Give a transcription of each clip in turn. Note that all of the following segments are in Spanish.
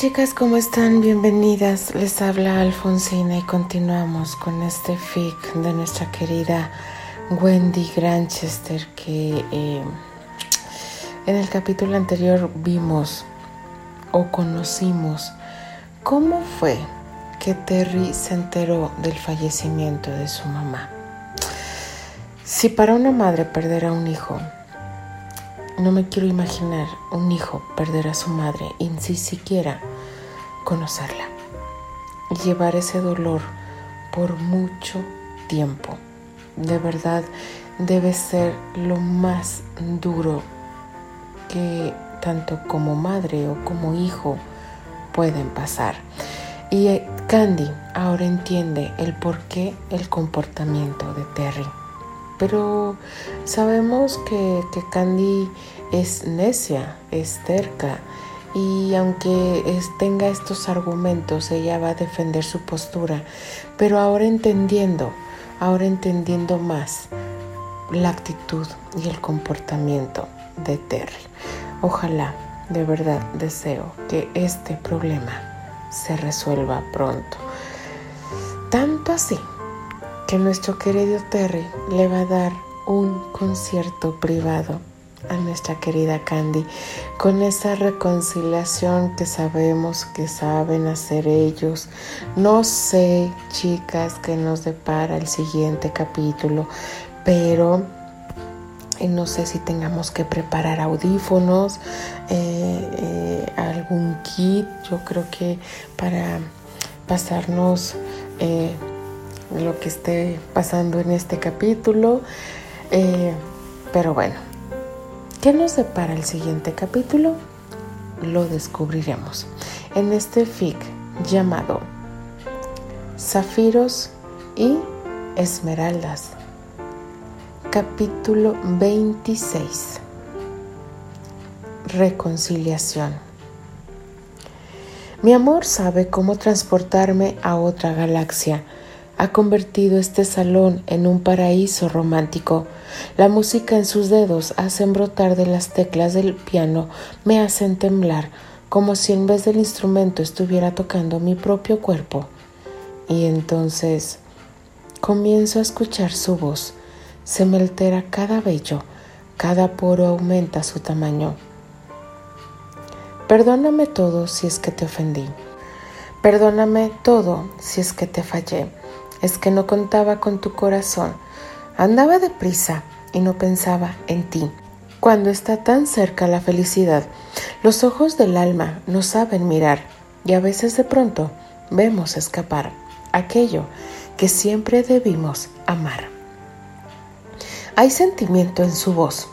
Chicas, ¿cómo están? Bienvenidas. Les habla Alfonsina y continuamos con este fic de nuestra querida Wendy Granchester que eh, en el capítulo anterior vimos o conocimos cómo fue que Terry se enteró del fallecimiento de su mamá. Si para una madre perder a un hijo, no me quiero imaginar un hijo perder a su madre y si siquiera conocerla y llevar ese dolor por mucho tiempo. De verdad debe ser lo más duro que tanto como madre o como hijo pueden pasar. Y eh, Candy ahora entiende el por qué el comportamiento de Terry. Pero sabemos que, Candy es necia, es terca y aunque tenga estos argumentos, ella va a defender su postura, pero ahora entendiendo, ahora entendiendo más la actitud y el comportamiento de Terry. Ojalá, de verdad, deseo que este problema se resuelva pronto. Tanto así que nuestro querido Terry le va a dar un concierto privado a nuestra querida Candy con esa reconciliación que sabemos que saben hacer ellos. No sé, chicas, que nos depara el siguiente capítulo, pero eh, no sé si tengamos que preparar audífonos, eh, eh, algún kit, yo creo que para pasarnos lo que esté pasando en este capítulo. pero bueno, ¿qué nos depara el siguiente capítulo? Lo descubriremos en este fic llamado Zafiros y Esmeraldas Capítulo 26 Reconciliación Mi amor sabe cómo transportarme a otra galaxia. Ha convertido este salón en un paraíso romántico. La música en sus dedos hacen brotar de las teclas del piano, me hacen temblar, como si en vez del instrumento estuviera tocando mi propio cuerpo. Y entonces comienzo a escuchar su voz se me altera cada vello, cada poro aumenta su tamaño. Perdóname todo si es que te ofendí. Perdóname todo si es que te fallé. Es que no contaba con tu corazón. Andaba deprisa y no pensaba en ti. Cuando está tan cerca la felicidad, los ojos del alma no saben mirar y a veces de pronto vemos escapar aquello que siempre debimos amar. Hay sentimiento en su voz.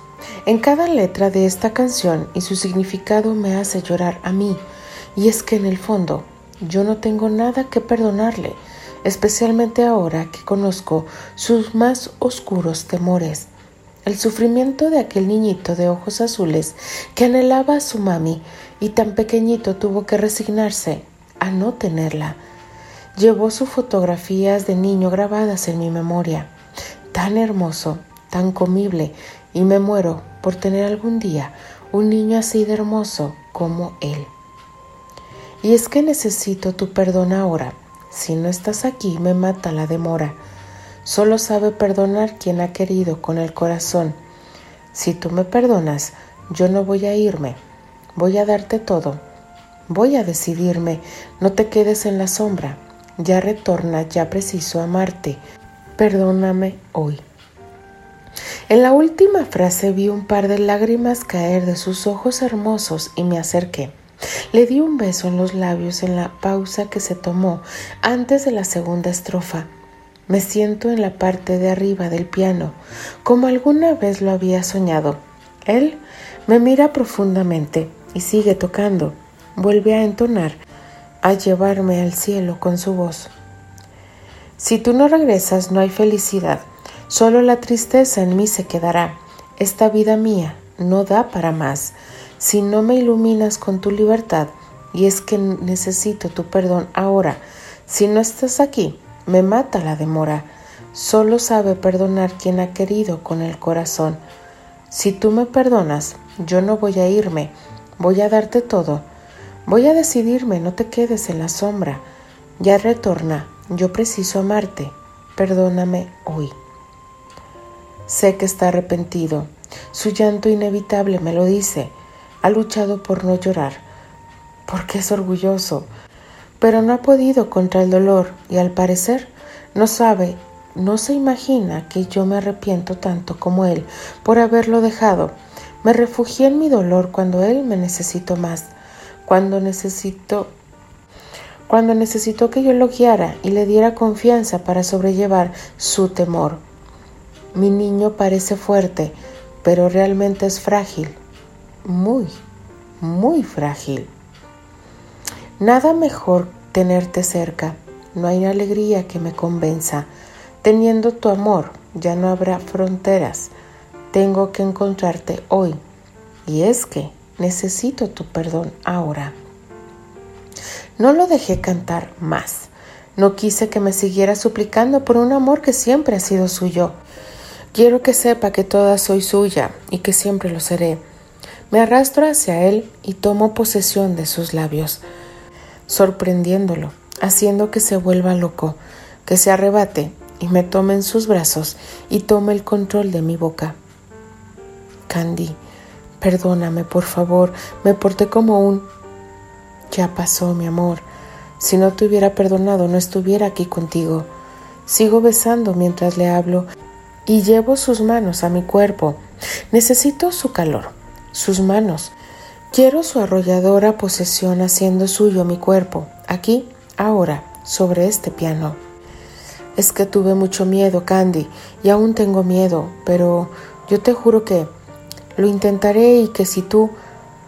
En cada letra de esta canción y su significado me hace llorar a mí. Y es que en el fondo yo no tengo nada que perdonarle, especialmente ahora que conozco sus más oscuros temores. El sufrimiento de aquel niñito de ojos azules que anhelaba a su mami y tan pequeñito tuvo que resignarse a no tenerla. Llevó sus fotografías de niño grabadas en mi memoria. Tan hermoso, tan comible y me muero por tener algún día un niño así de hermoso como él. Y es que necesito tu perdón ahora. Si no estás aquí me mata la demora. Solo sabe perdonar quien ha querido con el corazón. Si tú me perdonas, yo no voy a irme. Voy a darte todo. Voy a decidirme. No te quedes en la sombra. Ya retorna, ya preciso amarte. Perdóname hoy. En la última frase vi un par de lágrimas caer de sus ojos hermosos y me acerqué. Le di un beso en los labios en la pausa que se tomó antes de la segunda estrofa. Me siento en la parte de arriba del piano, como alguna vez lo había soñado. Él me mira profundamente y sigue tocando. Vuelve a entonar, a llevarme al cielo con su voz. Si tú no regresas, no hay felicidad. Solo la tristeza en mí se quedará. Esta vida mía no da para más. Si no me iluminas con tu libertad, y es que necesito tu perdón ahora, si no estás aquí, me mata la demora. Solo sabe perdonar quien ha querido con el corazón. Si tú me perdonas, yo no voy a irme, voy a darte todo. Voy a decidirme, no te quedes en la sombra. Ya retorna, yo preciso amarte. Perdóname hoy. Sé que está arrepentido. Su llanto inevitable me lo dice. Ha luchado por no llorar, porque es orgulloso, pero no ha podido contra el dolor y al parecer no sabe, no se imagina que yo me arrepiento tanto como él por haberlo dejado. Me refugié en mi dolor cuando él me necesitó más, cuando necesitó cuando necesitó que yo lo guiara y le diera confianza para sobrellevar su temor. Mi niño parece fuerte, pero realmente es frágil, muy, muy frágil. Nada mejor tenerte cerca, no hay alegría que me convenza. Teniendo tu amor ya no habrá fronteras. Tengo que encontrarte hoy. Y es que necesito tu perdón ahora. No lo dejé cantar más. No quise que me siguiera suplicando por un amor que siempre ha sido suyo. Quiero que sepa que toda soy suya y que siempre lo seré. Me arrastro hacia él y tomo posesión de sus labios, sorprendiéndolo, haciendo que se vuelva loco, que se arrebate y me tome en sus brazos y tome el control de mi boca. Candy, perdóname, por favor, me porté como un... Ya pasó, mi amor. Si no te hubiera perdonado, no estuviera aquí contigo. Sigo besando mientras le hablo y llevo sus manos a mi cuerpo. Necesito su calor, sus manos. Quiero su arrolladora posesión haciendo suyo mi cuerpo, aquí, ahora, sobre este piano. Es que tuve mucho miedo, Candy, y aún tengo miedo, pero yo te juro que lo intentaré y que si tú...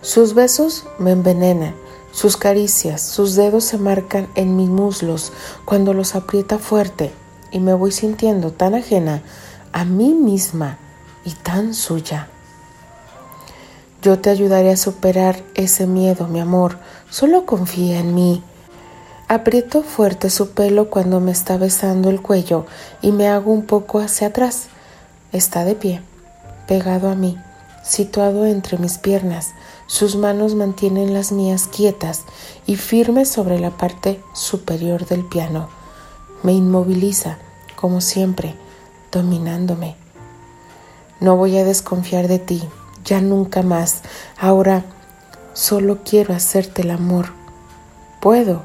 Sus besos me envenenan, sus caricias, sus dedos se marcan en mis muslos cuando los aprieta fuerte y me voy sintiendo tan ajena a mí misma y tan suya. Yo te ayudaré a superar ese miedo, mi amor. Solo confía en mí. Aprieto fuerte su pelo cuando me está besando el cuello y me hago un poco hacia atrás. Está de pie, pegado a mí, situado entre mis piernas. Sus manos mantienen las mías quietas y firmes sobre la parte superior del piano. Me inmoviliza, como siempre dominándome. No voy a desconfiar de ti, ya nunca más. Ahora solo quiero hacerte el amor. ¿Puedo?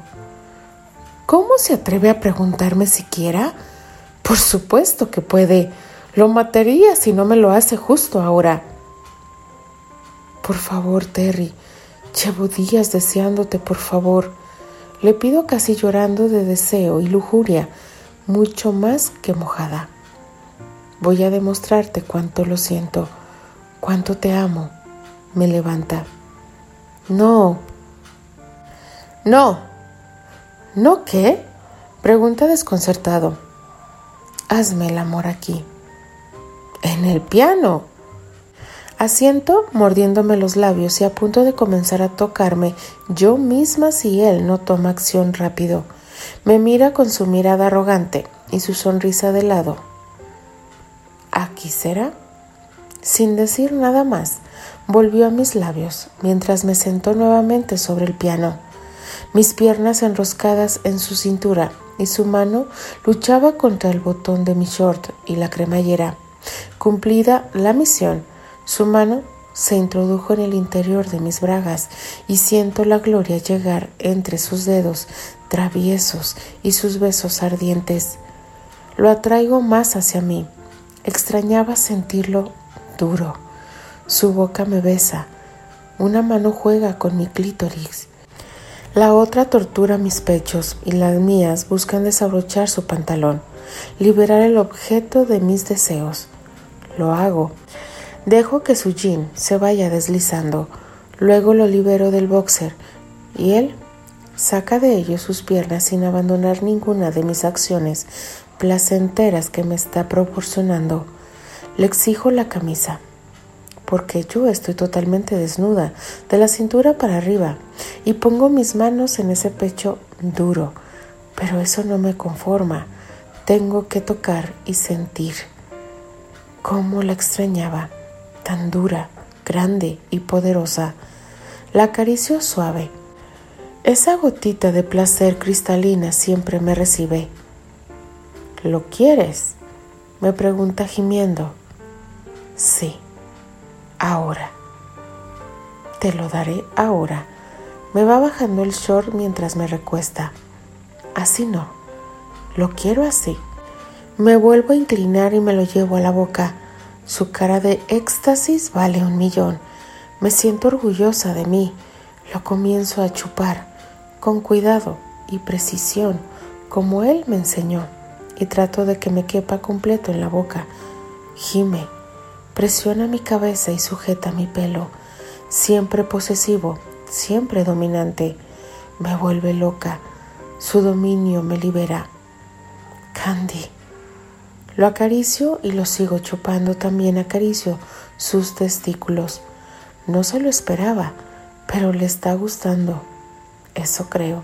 ¿Cómo se atreve a preguntarme siquiera? Por supuesto que puede. Lo mataría si no me lo hace justo ahora. Por favor, Terry, llevo días deseándote, por favor. Le pido casi llorando de deseo y lujuria, mucho más que mojada. Voy a demostrarte cuánto lo siento, cuánto te amo. Me levanta. No. No. ¿No qué? Pregunta desconcertado. Hazme el amor aquí. En el piano. Asiento mordiéndome los labios y a punto de comenzar a tocarme yo misma si él no toma acción rápido. Me mira con su mirada arrogante y su sonrisa de lado. ¿Aquí será? Sin decir nada más, volvió a mis labios mientras me sentó nuevamente sobre el piano, mis piernas enroscadas en su cintura y su mano luchaba contra el botón de mi short y la cremallera. Cumplida la misión, su mano se introdujo en el interior de mis bragas y siento la gloria llegar entre sus dedos traviesos y sus besos ardientes. Lo atraigo más hacia mí Extrañaba sentirlo duro. Su boca me besa. Una mano juega con mi clítoris. La otra tortura mis pechos y las mías buscan desabrochar su pantalón, liberar el objeto de mis deseos. Lo hago. Dejo que su jean se vaya deslizando. Luego lo libero del boxer y él saca de ello sus piernas sin abandonar ninguna de mis acciones placenteras que me está proporcionando. Le exijo la camisa, porque yo estoy totalmente desnuda, de la cintura para arriba, y pongo mis manos en ese pecho duro, pero eso no me conforma. Tengo que tocar y sentir. Cómo la extrañaba, tan dura, grande y poderosa. La acaricio suave. Esa gotita de placer cristalina siempre me recibe. ¿Lo quieres? me pregunta gimiendo. Sí, ahora. Te lo daré ahora. Me va bajando el short mientras me recuesta. Así no. Lo quiero así. Me vuelvo a inclinar y me lo llevo a la boca. Su cara de éxtasis vale un millón. Me siento orgullosa de mí. Lo comienzo a chupar, con cuidado y precisión, como él me enseñó, y trato de que me quepa completo en la boca. Gime, presiona mi cabeza y sujeta mi pelo, siempre posesivo, siempre dominante. Me vuelve loca. Su dominio me libera. Candy. Lo acaricio y lo sigo chupando. También acaricio sus testículos. No se lo esperaba, pero le está gustando. Eso creo.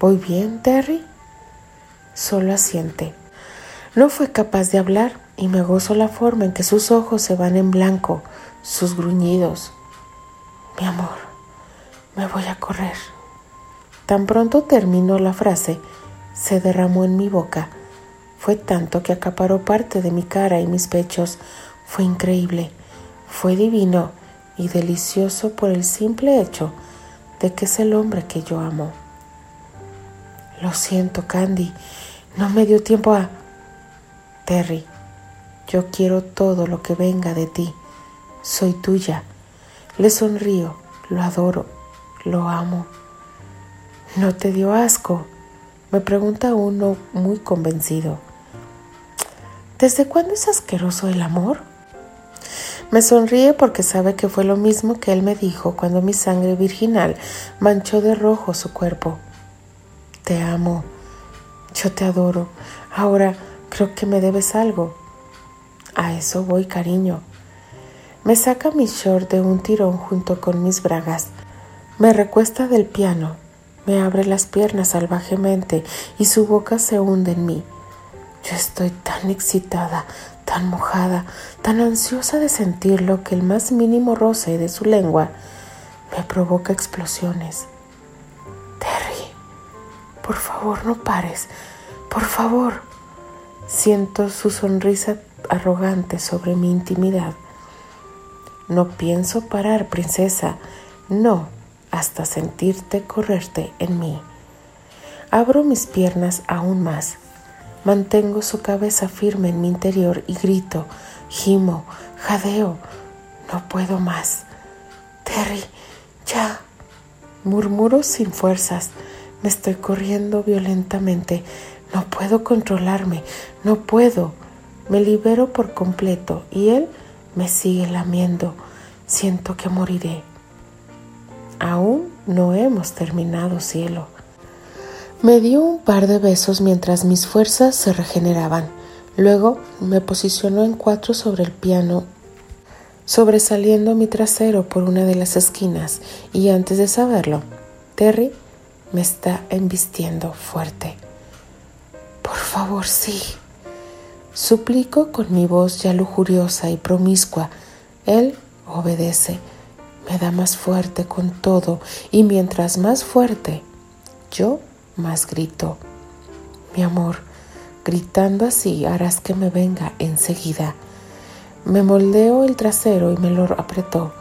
¿Voy bien, Terry? Solo asiente. No fue capaz de hablar y me gozo la forma en que sus ojos se van en blanco, sus gruñidos. Mi amor, me voy a correr. Tan pronto terminó la frase, se derramó en mi boca fue tanto que acaparó parte de mi cara y mis pechos. Fue increíble, fue divino y delicioso por el simple hecho de que es el hombre que yo amo. Lo siento, Candy, no me dio tiempo a... Terry, yo quiero todo lo que venga de ti. Soy tuya. Le sonrío, lo adoro, lo amo. ¿No te dio asco? Me pregunta uno muy convencido. ¿Desde cuándo es asqueroso el amor? Me sonríe porque sabe que fue lo mismo que él me dijo cuando mi sangre virginal manchó de rojo su cuerpo. Te amo, yo te adoro, ahora creo que me debes algo. A eso voy, cariño. Me saca mi short de un tirón junto con mis bragas. Me recuesta del piano, me abre las piernas salvajemente y su boca se hunde en mí. Yo estoy tan excitada, tan mojada, tan ansiosa de sentirlo que el más mínimo roce de su lengua me provoca explosiones. Terry, por favor no pares, por favor. Siento su sonrisa arrogante sobre mi intimidad. No pienso parar, princesa, no, hasta sentirte correrte en mí. Abro mis piernas aún más Mantengo su cabeza firme en mi interior y grito, gimo, jadeo. No puedo más. Terry, ya. Murmuro sin fuerzas. Me estoy corriendo violentamente. No puedo controlarme. No puedo. Me libero por completo y él me sigue lamiendo. Siento que moriré. Aún no hemos terminado, cielo. Me dio un par de besos mientras mis fuerzas se regeneraban. Luego me posicionó en cuatro sobre el piano, sobresaliendo mi trasero por una de las esquinas, y antes de saberlo, Terry me está embistiendo fuerte. Por favor, sí. Suplico con mi voz ya lujuriosa y promiscua. Él obedece, me da más fuerte con todo, y mientras más fuerte, yo más grito. Mi amor, gritando así harás que me venga enseguida. Me moldeó el trasero y me lo apretó.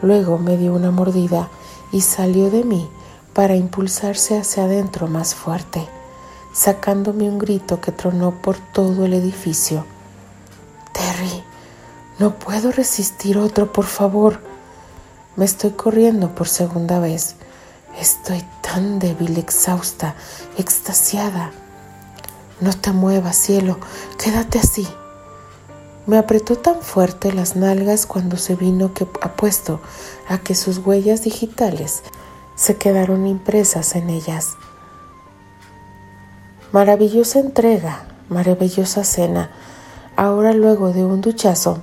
Luego me dio una mordida y salió de mí para impulsarse hacia adentro más fuerte, sacándome un grito que tronó por todo el edificio. Terry, no puedo resistir otro, por favor. Me estoy corriendo por segunda vez. Estoy tan débil, exhausta, extasiada. No te muevas, cielo, quédate así. Me apretó tan fuerte las nalgas cuando se vino que apuesto a que sus huellas digitales se quedaron impresas en ellas. Maravillosa entrega, maravillosa cena. Ahora luego de un duchazo,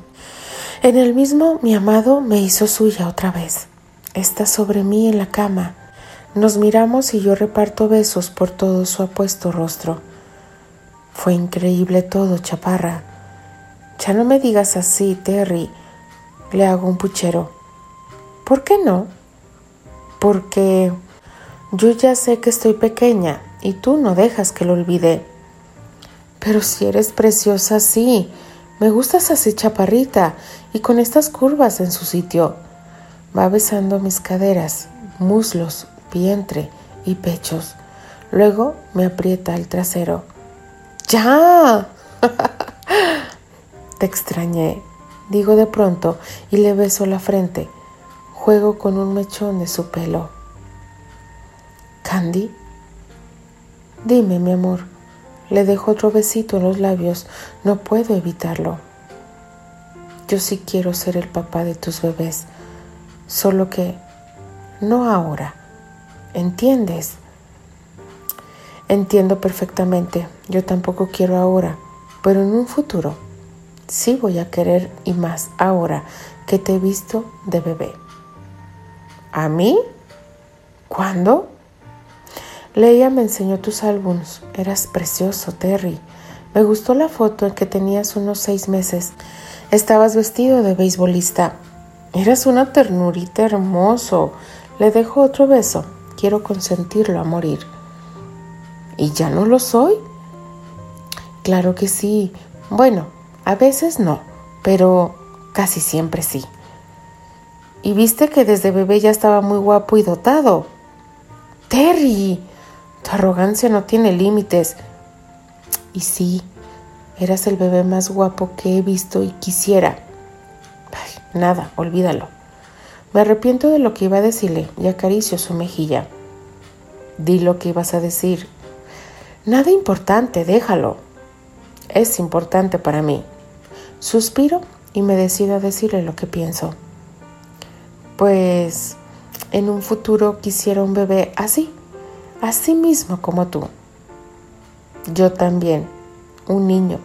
en el mismo mi amado me hizo suya otra vez. Está sobre mí en la cama nos miramos y yo reparto besos por todo su apuesto rostro. Fue increíble todo, chaparra. Ya no me digas así, Terry. Le hago un puchero. ¿Por qué no? Porque Yo ya sé que estoy pequeña y tú no dejas que lo olvide. Pero si eres preciosa, sí. Me gustas así chaparrita y con estas curvas en su sitio. Va besando mis caderas, muslos, vientre y pechos. Luego me aprieta el trasero. ¡Ya! Te extrañé, digo de pronto y le beso la frente. Juego con un mechón de su pelo. ¿Candy? Dime, mi amor. Le dejo otro besito en los labios. No puedo evitarlo. Yo sí quiero ser el papá de tus bebés. Solo que no ahora. ¿Entiendes? Entiendo perfectamente. Yo tampoco quiero ahora. Pero en un futuro sí voy a querer y más ahora que te he visto de bebé. ¿A mí? ¿Cuándo? Leia me enseñó tus álbums. Eras precioso, Terry. Me gustó la foto en que tenías unos seis meses. Estabas vestido de beisbolista. Eras una ternurita hermoso. Le dejo otro beso. Quiero consentirlo a morir. ¿Y ya no lo soy? Claro que sí. Bueno, a veces no, pero casi siempre sí. Y viste que desde bebé ya estaba muy guapo y dotado. Terry, tu arrogancia no tiene límites. Y sí, eras el bebé más guapo que he visto y quisiera. nada, olvídalo. Me arrepiento de lo que iba a decirle y acaricio su mejilla. Di lo que ibas a decir. Nada importante, déjalo. Es importante para mí. Suspiro y me decido a decirle lo que pienso. Pues en un futuro quisiera un bebé así, así mismo como tú. Yo también, un niño.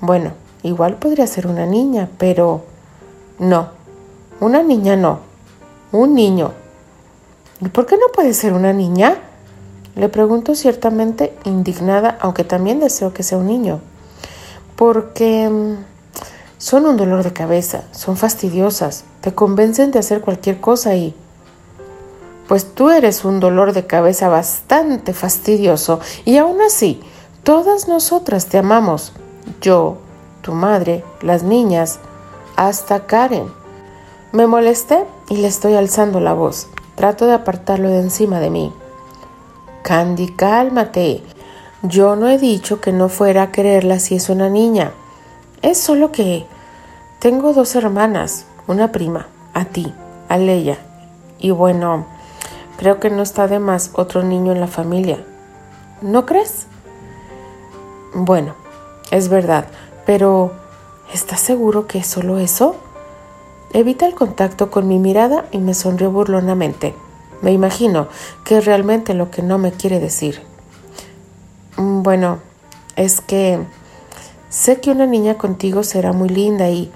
Bueno, igual podría ser una niña, pero no, una niña no, un niño. ¿Y por qué no puede ser una niña? Le pregunto ciertamente indignada, aunque también deseo que sea un niño. Porque mm, son un dolor de cabeza, son fastidiosas, te convencen de hacer cualquier cosa y pues tú eres un dolor de cabeza bastante fastidioso y aún así, todas nosotras te amamos. Yo, tu madre, las niñas, hasta Karen. Me molesté y le estoy alzando la voz. Trato de apartarlo de encima de mí. Candy, cálmate. Yo no he dicho que no fuera a quererla si es una niña. Es solo que tengo dos hermanas, una prima, a ti, a Leia. Y bueno, Creo que no está de más otro niño en la familia. ¿No crees? Bueno, es verdad, pero ¿estás seguro que es solo eso? Evita el contacto con mi mirada y me sonrió burlonamente. Me imagino que es realmente lo que no me quiere decir. Mm, bueno, es que sé que una niña contigo será muy linda y,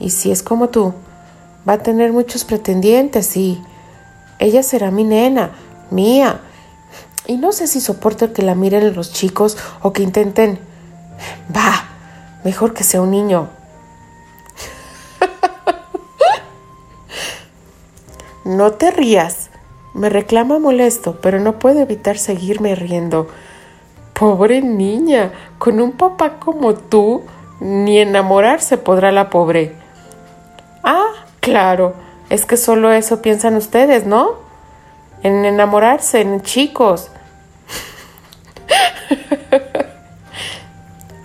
y si es como tú, va a tener muchos pretendientes y ella será mi nena, mía. Y no sé si soporto que la miren los chicos o que intenten... Va, mejor que sea un niño. no te rías. Me reclama molesto, pero no puedo evitar seguirme riendo. Pobre niña, con un papá como tú, ni enamorarse podrá la pobre. Ah, claro, es que solo eso piensan ustedes, ¿no? En enamorarse, en chicos.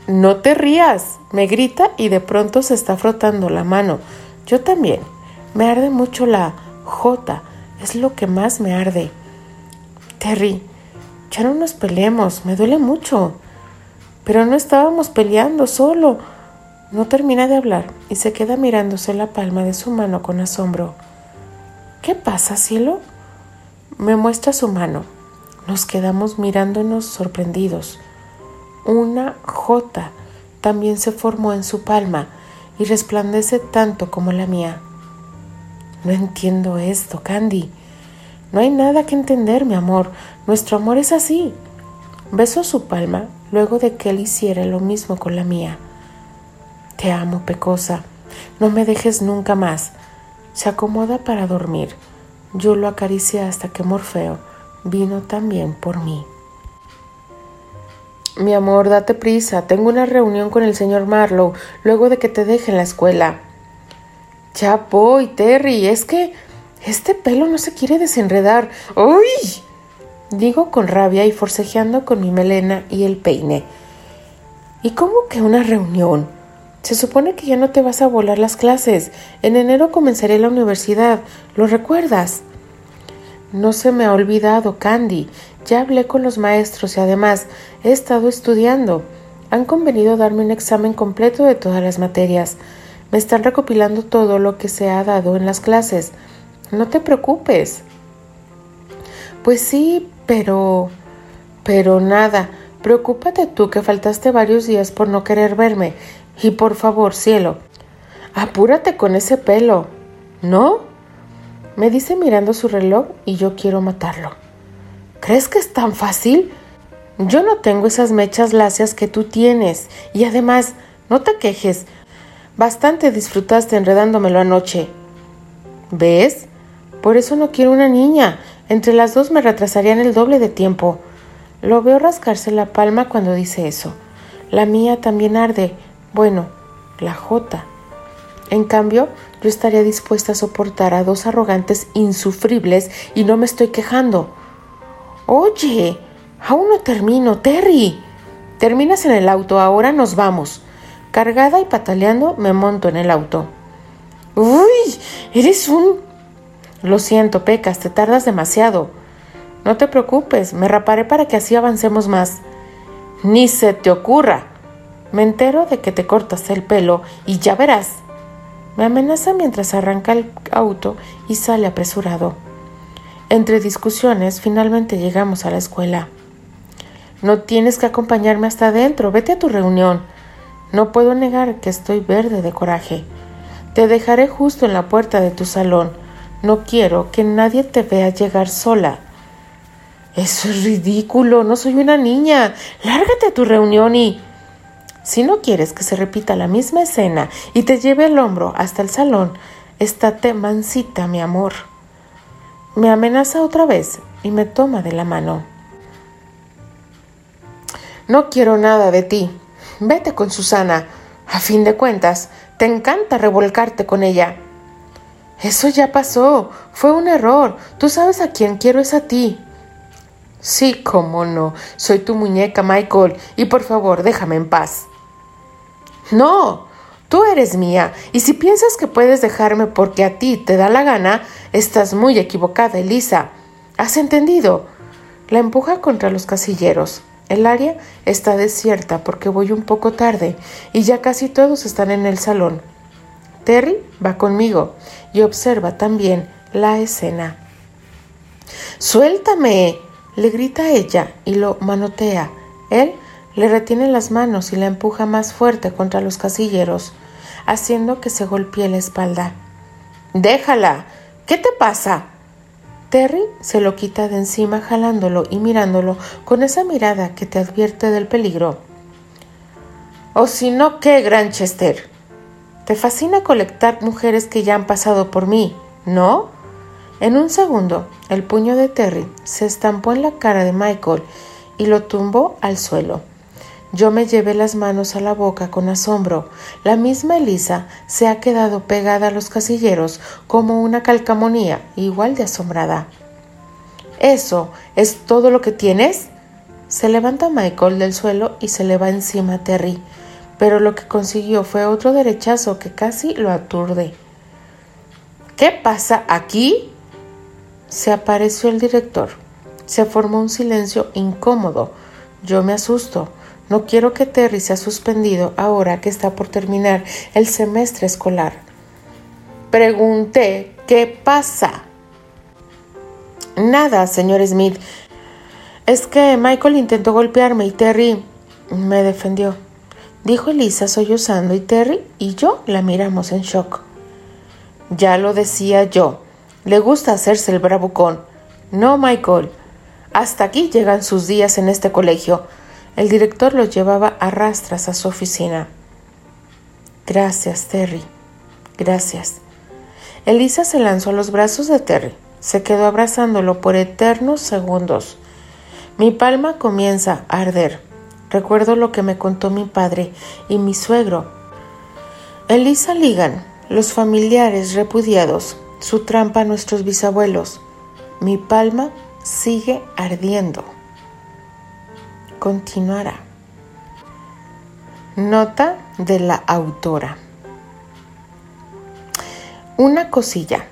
no te rías, me grita y de pronto se está frotando la mano. Yo también. Me arde mucho la J, es lo que más me arde. Terry, ya no nos peleemos, me duele mucho. Pero no estábamos peleando solo. No termina de hablar y se queda mirándose la palma de su mano con asombro. ¿Qué pasa, cielo? Me muestra su mano. Nos quedamos mirándonos sorprendidos. Una J también se formó en su palma y resplandece tanto como la mía. No entiendo esto, Candy. No hay nada que entender, mi amor. Nuestro amor es así. Besó su palma luego de que él hiciera lo mismo con la mía. Te amo, Pecosa. No me dejes nunca más. Se acomoda para dormir. Yo lo acaricié hasta que Morfeo vino también por mí. Mi amor, date prisa. Tengo una reunión con el señor Marlowe luego de que te deje en la escuela. Ya voy, Terry. Es que este pelo no se quiere desenredar. ¡Uy! Digo con rabia y forcejeando con mi melena y el peine. ¿Y cómo que una reunión? Se supone que ya no te vas a volar las clases. En enero comenzaré la universidad. ¿Lo recuerdas? No se me ha olvidado, Candy. Ya hablé con los maestros y además he estado estudiando. Han convenido darme un examen completo de todas las materias. Me están recopilando todo lo que se ha dado en las clases. No te preocupes. Pues sí, pero... Pero nada. Preocúpate tú que faltaste varios días por no querer verme. Y por favor, cielo, apúrate con ese pelo. ¿No? Me dice mirando su reloj y yo quiero matarlo. ¿Crees que es tan fácil? Yo no tengo esas mechas lacias que tú tienes. Y además, no te quejes. Bastante disfrutaste enredándomelo anoche. ¿Ves? Por eso no quiero una niña. Entre las dos me retrasarían el doble de tiempo. Lo veo rascarse la palma cuando dice eso. La mía también arde. Bueno, la J. En cambio, yo estaría dispuesta a soportar a dos arrogantes insufribles y no me estoy quejando. Oye, aún no termino, Terry. Terminas en el auto, ahora nos vamos. Cargada y pataleando, me monto en el auto. Uy, eres un... Lo siento, Pecas, te tardas demasiado. No te preocupes, me raparé para que así avancemos más. Ni se te ocurra. Me entero de que te cortas el pelo y ya verás. Me amenaza mientras arranca el auto y sale apresurado. Entre discusiones, finalmente llegamos a la escuela. No tienes que acompañarme hasta adentro, vete a tu reunión. No puedo negar que estoy verde de coraje. Te dejaré justo en la puerta de tu salón. No quiero que nadie te vea llegar sola. Eso es ridículo, no soy una niña. Lárgate a tu reunión y... Si no quieres que se repita la misma escena y te lleve el hombro hasta el salón, estate mansita, mi amor. Me amenaza otra vez y me toma de la mano. No quiero nada de ti. Vete con Susana. A fin de cuentas, te encanta revolcarte con ella. Eso ya pasó. Fue un error. Tú sabes a quién quiero es a ti. Sí, cómo no. Soy tu muñeca, Michael. Y por favor, déjame en paz. No, tú eres mía, y si piensas que puedes dejarme porque a ti te da la gana, estás muy equivocada, Elisa. ¿Has entendido? La empuja contra los casilleros. El área está desierta porque voy un poco tarde y ya casi todos están en el salón. Terry va conmigo y observa también la escena. Suéltame, le grita ella y lo manotea. Él le retiene las manos y la empuja más fuerte contra los casilleros, haciendo que se golpee la espalda. Déjala. ¿Qué te pasa? Terry se lo quita de encima jalándolo y mirándolo con esa mirada que te advierte del peligro. O si no, ¿qué, Granchester? Te fascina colectar mujeres que ya han pasado por mí, ¿no? En un segundo, el puño de Terry se estampó en la cara de Michael y lo tumbó al suelo. Yo me llevé las manos a la boca con asombro. La misma Elisa se ha quedado pegada a los casilleros como una calcamonía, igual de asombrada. ¿Eso es todo lo que tienes? Se levanta Michael del suelo y se le va encima a Terry, pero lo que consiguió fue otro derechazo que casi lo aturde. ¿Qué pasa aquí? Se apareció el director. Se formó un silencio incómodo. Yo me asusto. No quiero que Terry sea suspendido ahora que está por terminar el semestre escolar. Pregunté, ¿qué pasa? Nada, señor Smith. Es que Michael intentó golpearme y Terry me defendió. Dijo Elisa sollozando y Terry y yo la miramos en shock. Ya lo decía yo. Le gusta hacerse el bravucón. No, Michael. Hasta aquí llegan sus días en este colegio. El director lo llevaba a rastras a su oficina. Gracias, Terry. Gracias. Elisa se lanzó a los brazos de Terry. Se quedó abrazándolo por eternos segundos. Mi palma comienza a arder. Recuerdo lo que me contó mi padre y mi suegro. Elisa Ligan, los familiares repudiados, su trampa a nuestros bisabuelos. Mi palma sigue ardiendo. Continuará. Nota de la autora. Una cosilla.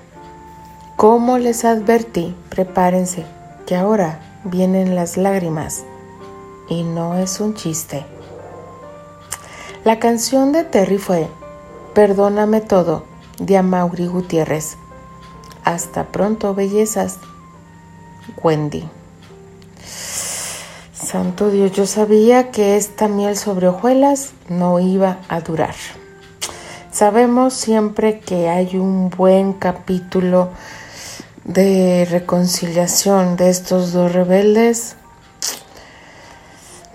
Como les advertí, prepárense, que ahora vienen las lágrimas. Y no es un chiste. La canción de Terry fue Perdóname todo, de Amaury Gutiérrez. Hasta pronto, bellezas. Wendy. Santo Dios, yo sabía que esta miel sobre hojuelas no iba a durar. Sabemos siempre que hay un buen capítulo de reconciliación de estos dos rebeldes.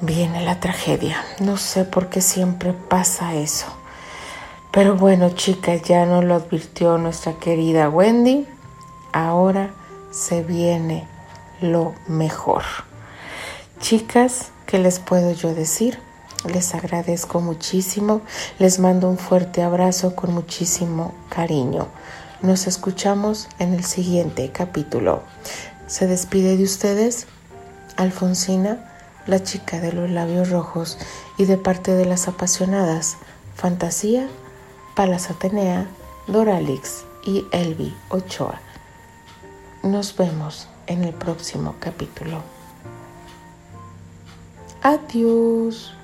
Viene la tragedia. No sé por qué siempre pasa eso. Pero bueno, chicas, ya nos lo advirtió nuestra querida Wendy. Ahora se viene lo mejor. Chicas, ¿qué les puedo yo decir? Les agradezco muchísimo. Les mando un fuerte abrazo con muchísimo cariño. Nos escuchamos en el siguiente capítulo. Se despide de ustedes Alfonsina, la chica de los labios rojos, y de parte de las apasionadas, Fantasía Palas Atenea, Doralix y Elvi Ochoa. Nos vemos en el próximo capítulo. Adiós.